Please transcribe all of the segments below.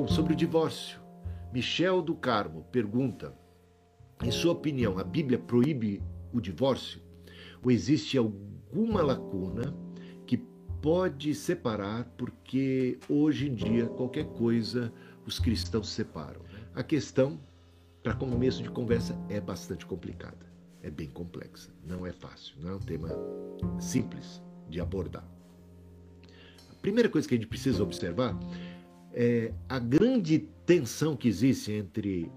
Bom, sobre o divórcio. Michel do Carmo pergunta: em sua opinião, a Bíblia proíbe o divórcio? Ou existe alguma lacuna que pode separar, porque hoje em dia qualquer coisa os cristãos separam? Né? A questão, para começo de conversa, é bastante complicada, é bem complexa, não é fácil, não é um tema simples de abordar. A primeira coisa que a gente precisa observar é a grande tensão que existe entre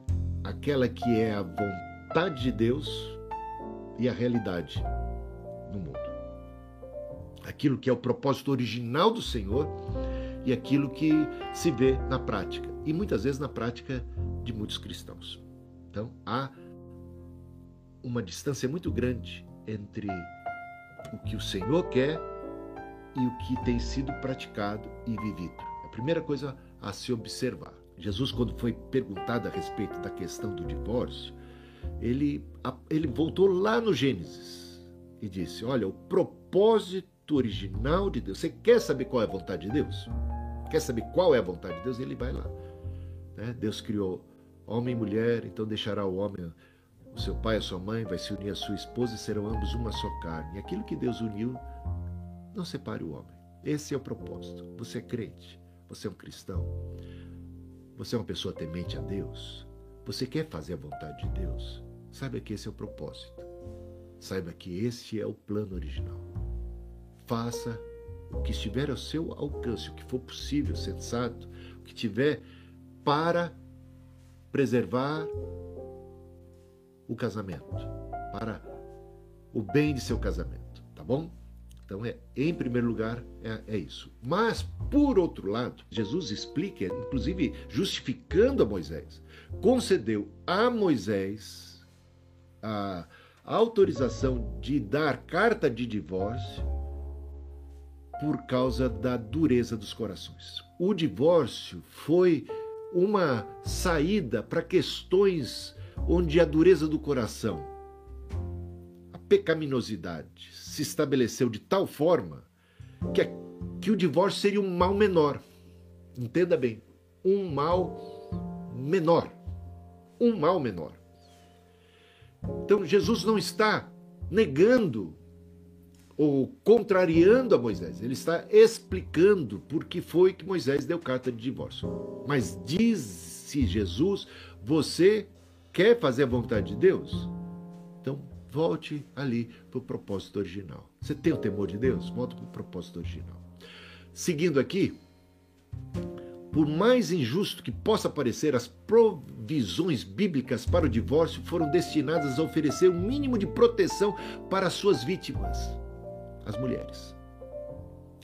aquela que é a vontade de Deus e a realidade no mundo. Aquilo que é o propósito original do Senhor e aquilo que se vê na prática, e muitas vezes na prática de muitos cristãos. Então, há uma distância muito grande entre o que o Senhor quer e o que tem sido praticado e vivido. Primeira coisa a se observar. Jesus, quando foi perguntado a respeito da questão do divórcio, ele, ele voltou lá no Gênesis e disse: Olha, o propósito original de Deus. Você quer saber qual é a vontade de Deus? Quer saber qual é a vontade de Deus? Ele vai lá. Né? Deus criou homem e mulher, então deixará o homem, o seu pai, a sua mãe, vai se unir à sua esposa e serão ambos uma só carne. E aquilo que Deus uniu, não separe o homem. Esse é o propósito. Você é crente, você é um cristão. Você é uma pessoa temente a Deus? Você quer fazer a vontade de Deus? Saiba que esse é o propósito. Saiba que esse é o plano original. Faça o que estiver ao seu alcance, o que for possível, sensato, o que tiver para preservar o casamento, para o bem de seu casamento, tá bom? Então, é, em primeiro lugar, é, é, isso. Mas, por outro lado, Jesus explica, inclusive justificando a Moisés, concedeu a Moisés a, autorização de dar carta de divórcio por causa da dureza dos corações. O divórcio foi uma saída para questões onde a dureza do coração, pecaminosidade, se estabeleceu de tal forma que, que o divórcio seria um mal menor. Entenda bem, um mal menor. Um mal menor. Então Jesus não está negando ou contrariando a Moisés, ele está explicando por que foi que Moisés deu carta de divórcio. Mas disse Jesus: Você quer fazer a vontade de Deus? Volte ali para o propósito original. Você tem o temor de Deus? Volta para o propósito original. Seguindo aqui, por mais injusto que possa parecer, as provisões bíblicas para o divórcio foram destinadas a oferecer um mínimo de proteção para as suas vítimas, as mulheres.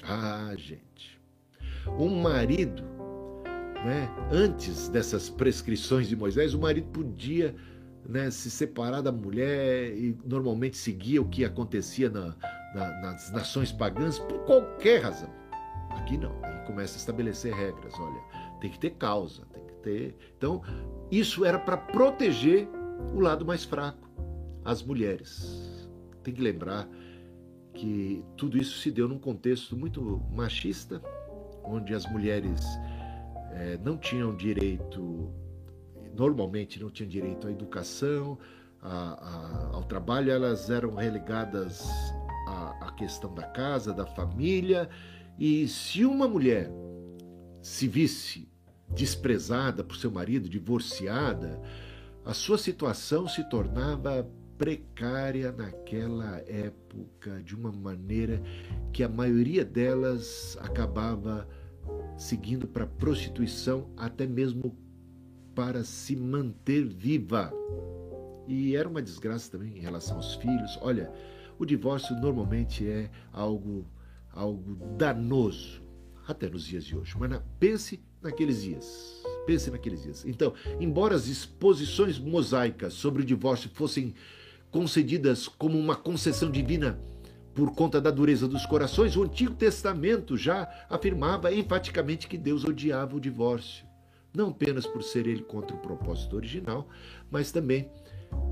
Ah, gente, um marido, né, antes dessas prescrições de Moisés, o marido podia né, se separar da mulher e normalmente seguia o que acontecia na, na, nas nações pagãs por qualquer razão. Aqui não, aí começa a estabelecer regras. Olha, tem que ter causa, tem que ter. Então, isso era para proteger o lado mais fraco, as mulheres. Tem que lembrar que tudo isso se deu num contexto muito machista, onde as mulheres é, não tinham direito normalmente não tinham direito à educação, a, a, ao trabalho, elas eram relegadas à, à questão da casa, da família. E se uma mulher se visse desprezada por seu marido, divorciada, a sua situação se tornava precária naquela época de uma maneira que a maioria delas acabava seguindo para a prostituição, até mesmo para se manter viva. E era uma desgraça também em relação aos filhos. Olha, o divórcio normalmente é algo, algo danoso, até nos dias de hoje. Mas na, pense naqueles dias. Pense naqueles dias. Então, embora as exposições mosaicas sobre o divórcio fossem concedidas como uma concessão divina por conta da dureza dos corações, o Antigo Testamento já afirmava enfaticamente que Deus odiava o divórcio não apenas por ser ele contra o propósito original, mas também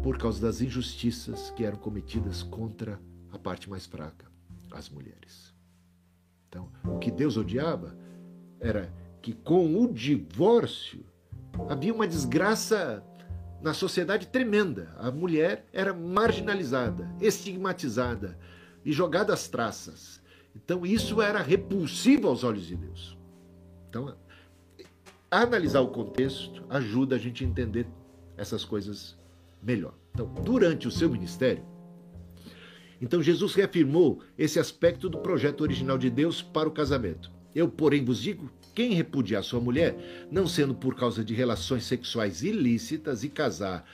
por causa das injustiças que eram cometidas contra a parte mais fraca, as mulheres. Então, o que Deus odiava era que com o divórcio havia uma desgraça na sociedade tremenda. A mulher era marginalizada, estigmatizada e jogada às traças. Então isso era repulsivo aos olhos de Deus. Então, analisar o contexto ajuda a gente a entender essas coisas melhor. Então, durante o seu ministério, então Jesus reafirmou esse aspecto do projeto original de Deus para o casamento. Eu, porém, vos digo: quem repudiar sua mulher, não sendo por causa de relações sexuais ilícitas e casar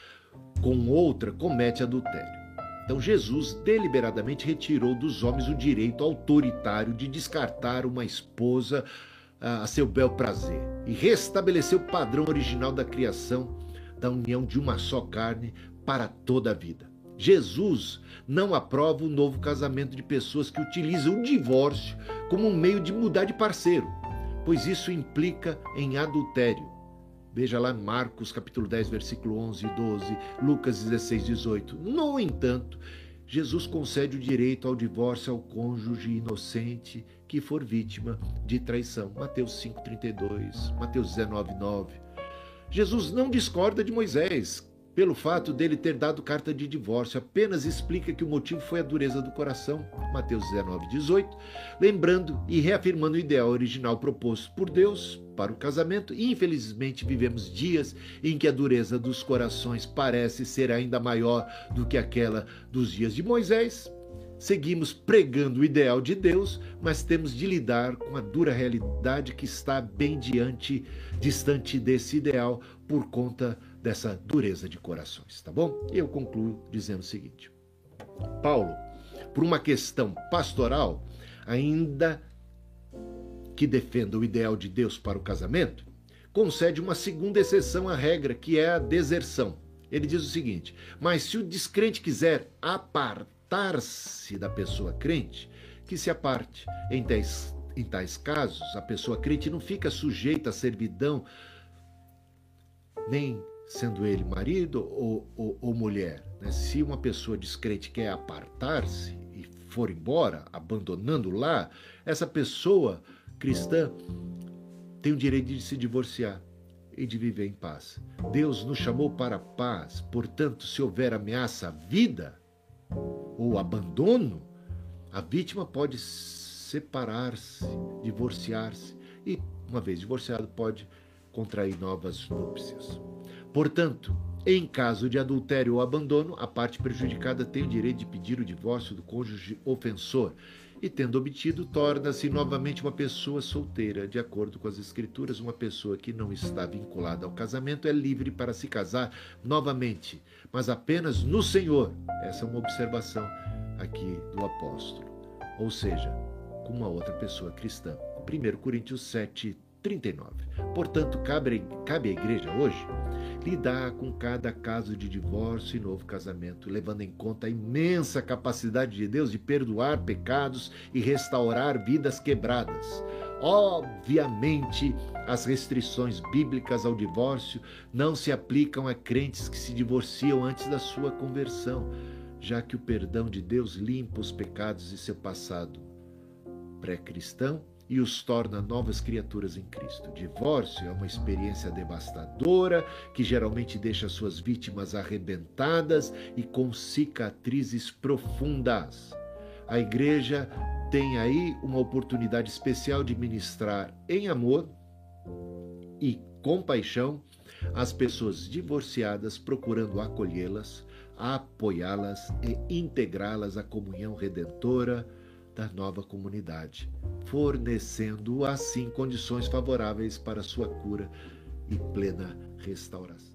com outra, comete adultério. Então Jesus deliberadamente retirou dos homens o direito autoritário de descartar uma esposa a seu bel prazer e restabeleceu o padrão original da criação da união de uma só carne para toda a vida. Jesus não aprova o novo casamento de pessoas que utilizam o divórcio como um meio de mudar de parceiro, pois isso implica em adultério. Veja lá Marcos capítulo 10, versículo 11 e 12, Lucas 16, 18. No entanto, Jesus concede o direito ao divórcio ao cônjuge inocente que for vítima de traição. Mateus 5:32, Mateus 19:9. Jesus não discorda de Moisés, pelo fato dele ter dado carta de divórcio, apenas explica que o motivo foi a dureza do coração, Mateus 19, 18, lembrando e reafirmando o ideal original proposto por Deus para o casamento. Infelizmente, vivemos dias em que a dureza dos corações parece ser ainda maior do que aquela dos dias de Moisés. Seguimos pregando o ideal de Deus, mas temos de lidar com a dura realidade que está bem diante, distante desse ideal por conta dessa dureza de corações, tá bom? E eu concluo dizendo o seguinte: Paulo, por uma questão pastoral, ainda que defenda o ideal de Deus para o casamento, concede uma segunda exceção à regra, que é a deserção. Ele diz o seguinte: Mas se o descrente quiser apartar-se da pessoa crente, que se aparte. Em tais, em tais casos, a pessoa crente não fica sujeita à servidão nem sendo ele marido ou, ou, ou mulher. Né? Se uma pessoa descrente quer apartar-se e for embora, abandonando lá, essa pessoa cristã tem o direito de se divorciar e de viver em paz. Deus nos chamou para a paz, portanto, se houver ameaça à vida ou abandono, a vítima pode separar-se, divorciar-se e, uma vez divorciado, pode contrair novas núpcias. Portanto, em caso de adultério ou abandono, a parte prejudicada tem o direito de pedir o divórcio do cônjuge ofensor e, tendo obtido, torna-se novamente uma pessoa solteira. De acordo com as Escrituras, uma pessoa que não está vinculada ao casamento é livre para se casar novamente, mas apenas no Senhor. Essa é uma observação aqui do apóstolo. Ou seja, com uma outra pessoa cristã. 1 Coríntios 7, 39. Portanto, cabe, cabe à igreja hoje lidar com cada caso de divórcio e novo casamento, levando em conta a imensa capacidade de Deus de perdoar pecados e restaurar vidas quebradas. Obviamente, as restrições bíblicas ao divórcio não se aplicam a crentes que se divorciam antes da sua conversão, já que o perdão de Deus limpa os pecados de seu passado pré-cristão e os torna novas criaturas em Cristo. Divórcio é uma experiência devastadora que geralmente deixa suas vítimas arrebentadas e com cicatrizes profundas. A igreja tem aí uma oportunidade especial de ministrar em amor e compaixão as pessoas divorciadas, procurando acolhê-las, apoiá-las e integrá-las à comunhão redentora da nova comunidade, fornecendo assim condições favoráveis para sua cura e plena restauração.